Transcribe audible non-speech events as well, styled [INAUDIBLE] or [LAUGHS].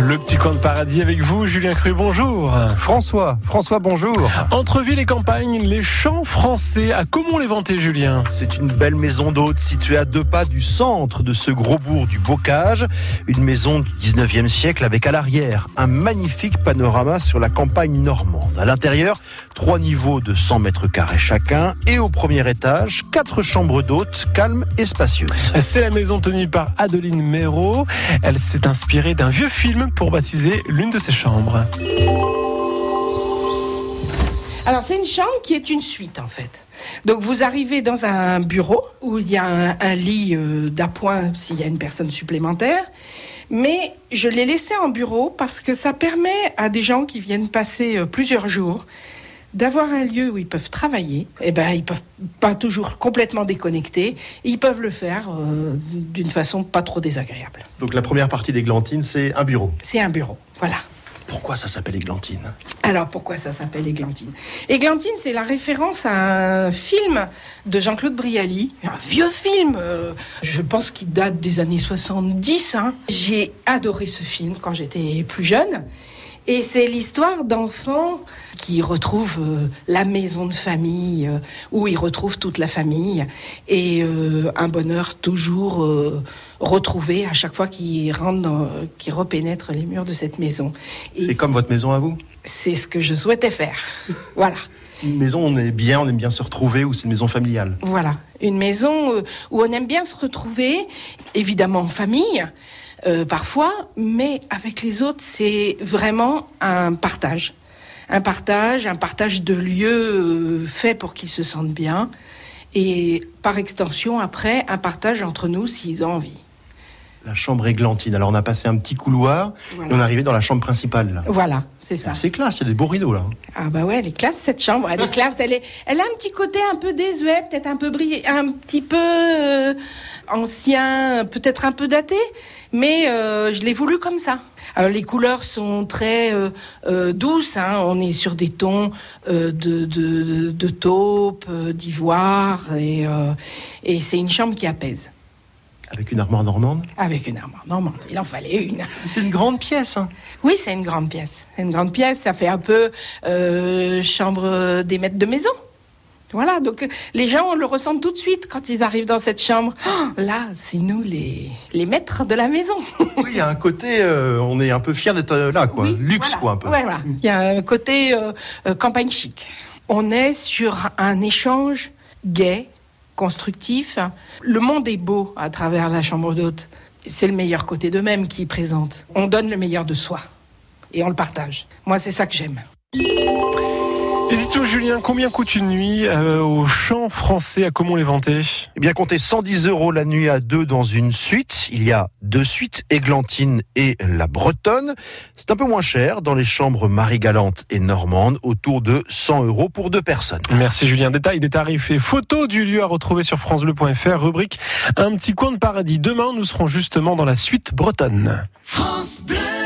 Le petit coin de paradis avec vous, Julien Cru, bonjour. François, François, bonjour. Entre ville et campagne, les champs français, à comment les vanter, Julien C'est une belle maison d'hôte située à deux pas du centre de ce gros bourg du Bocage. Une maison du 19e siècle avec à l'arrière un magnifique panorama sur la campagne normande. À l'intérieur, trois niveaux de 100 mètres carrés chacun et au premier étage, quatre chambres d'hôtes calmes et spacieuses. C'est la maison tenue par Adeline Méraud. Elle s'est inspirée d'un vieux film pour baptiser l'une de ses chambres. Alors c'est une chambre qui est une suite en fait. Donc vous arrivez dans un bureau où il y a un, lit euh, d'appoint s'il y a une personne supplémentaire. Mais je l'ai laissé en bureau parce que ça permet à des gens qui viennent passer euh, plusieurs jours d'avoir un lieu où ils peuvent travailler. Et eh ben, ils peuvent pas toujours complètement déconnecter. Et ils peuvent le faire euh, d'une façon pas trop désagréable. Donc la première partie d'Églantine, c'est un bureau. C'est un bureau, voilà. Pourquoi ça s'appelle Églantine Alors pourquoi ça s'appelle Églantine Églantine, c'est la référence à un film de Jean-Claude Brialy, un vieux film, euh, je pense qu'il date des années 70. Hein. J'ai adoré ce film quand j'étais plus jeune. Et c'est l'histoire d'enfants qui retrouvent euh, la maison de famille, euh, où ils retrouvent toute la famille, et euh, un bonheur toujours retrouvé à chaque fois qu'ils rentrent, qu'ils repénètrent les murs de cette maison. C'est comme votre maison à vous? C'est ce que je souhaitais faire. [LAUGHS] voilà. Une maison, on est bien, on aime bien se retrouver, ou c'est une maison familiale? Voilà, une maison où on aime bien se retrouver, évidemment en famille, euh, parfois, mais avec les autres, c'est vraiment un partage. Un partage, un partage de lieux euh, faits pour qu'ils se sentent bien. Et par extension, après, un partage entre nous s'ils ont envie. La chambre églantine. Alors on a passé un petit couloir et on est arrivé dans la chambre principale. Voilà, c'est ça. C'est classe, il y a des beaux rideaux là. Ah bah ouais, elle est classe cette chambre. Elle est classe, elle, est, elle a un petit côté un peu désuet, peut-être un peu brillé, un petit peu euh, ancien, peut-être un peu daté, mais euh, je l'ai voulu comme ça. Alors les couleurs sont très euh, douces, hein. on est sur des tons de, de, de, taupe, d'ivoire, et, et c'est une chambre qui apaise. Avec une armoire normande Avec une armoire normande. Il en fallait une. C'est une grande pièce. Hein. oui, c'est une grande pièce. C'est une grande pièce. Ça fait un peu euh, chambre des maîtres de maison. Voilà, donc les gens le ressentent tout de suite quand ils arrivent dans cette chambre. Oh, là, c'est nous les, les maîtres de la maison. oui, il y a un côté, euh, on est un peu fiers d'être là, quoi. Luxe, quoi, un peu. voilà. Il y a un côté euh, campagne chic. On est sur un échange gai, constructif. Le monde est beau à travers la chambre d'hôte. C'est le meilleur côté d'eux-mêmes qui présente. On donne le meilleur de soi et on le partage. Moi, c'est ça que j'aime. Et dites Julien, combien coûte une nuit euh, au champ français? À comment les vanter? Eh bien, comptez 110 euros la nuit à deux dans une suite. Il y a deux suites, Églantine et la Bretonne. C'est un peu moins cher dans les chambres Marie-Galante et Normande, autour de 100 euros pour deux personnes. Merci Julien. Détail des tarifs et photos du lieu à retrouver sur francebleu.fr, rubrique Un petit coin de paradis. Demain, nous serons justement dans la suite bretonne. France Bleu